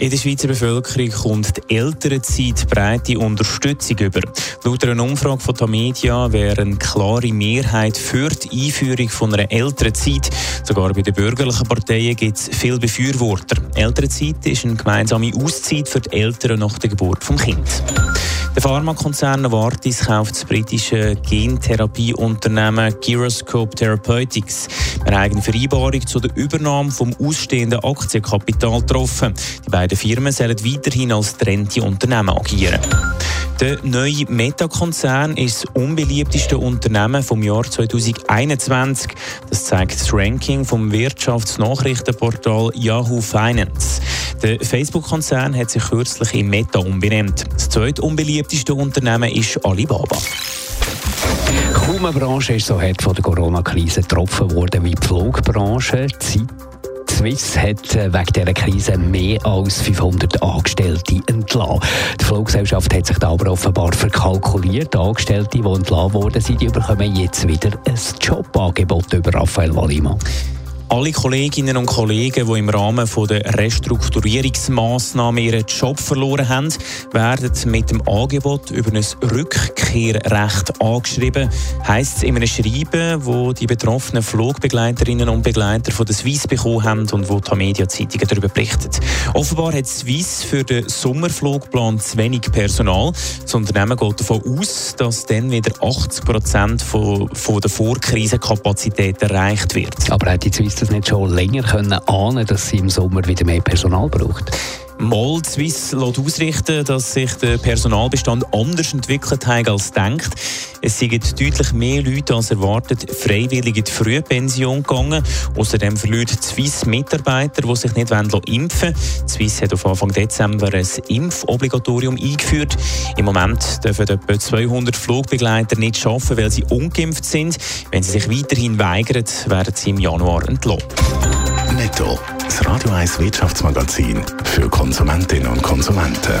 In der Schweizer Bevölkerung kommt die Elternzeit breite Unterstützung über. Laut einer Umfrage von Tamedia wäre eine klare Mehrheit für die Einführung von einer Elternzeit. Sogar bei den bürgerlichen Parteien gibt es viele Befürworter. Elternzeit ist eine gemeinsame Auszeit für die Eltern nach der Geburt des Kindes. Der Pharmakonzern Novartis kauft das britische Gentherapieunternehmen Gyroscope Therapeutics. Eine eigene Vereinbarung zu der Übernahme vom ausstehenden Aktienkapital getroffen. Die beiden Firmen sollen weiterhin als trennte Unternehmen agieren. Der neue Meta-Konzern ist das unbeliebteste Unternehmen vom Jahr 2021. Das zeigt das Ranking vom Wirtschaftsnachrichtenportal Yahoo Finance. Der Facebook-Konzern hat sich kürzlich in Meta umbenannt. Das zweite unbeliebteste Unternehmen ist Alibaba. Kaum eine Branche ist so hart von der Corona-Krise getroffen worden wie die Flugbranche. Die Swiss hat äh, wegen dieser Krise mehr als 500 Angestellte entlassen. Die Fluggesellschaft hat sich da aber offenbar verkalkuliert. Die Angestellte, die entlassen worden sind, bekommen jetzt wieder ein Jobangebot über Raphael Wallimann. Alle Kolleginnen und Kollegen, die im Rahmen der Restrukturierungsmaßnahmen ihren Job verloren haben, werden mit dem Angebot über ein Rückkehrrecht angeschrieben. Heißt es in einem Schreiben, wo die betroffenen Flugbegleiterinnen und Begleiter von der Swiss bekommen haben und wo die Media-Zeitungen darüber berichtet. Offenbar hat Swiss für den Sommerflugplan zu wenig Personal. Das Unternehmen geht davon aus, dass dann wieder 80 Prozent von, von der Vorkrisenkapazität erreicht wird. Aber hat die Swiss das nicht schon länger können ahnen, dass sie im Sommer wieder mehr Personal braucht? Mold Swiss lässt ausrichten, dass sich der Personalbestand anders entwickelt hat als denkt. Es sind deutlich mehr Leute als erwartet freiwillig in die Frühpension gegangen. Außerdem verliert Swiss Mitarbeiter, die sich nicht impfen wollen. Swiss hat auf Anfang Dezember ein Impfobligatorium eingeführt. Im Moment dürfen etwa 200 Flugbegleiter nicht arbeiten, weil sie ungeimpft sind. Wenn sie sich weiterhin weigern, werden sie im Januar entlohnt. Netto, das Radio 1 Wirtschaftsmagazin für Konsumentinnen und Konsumenten.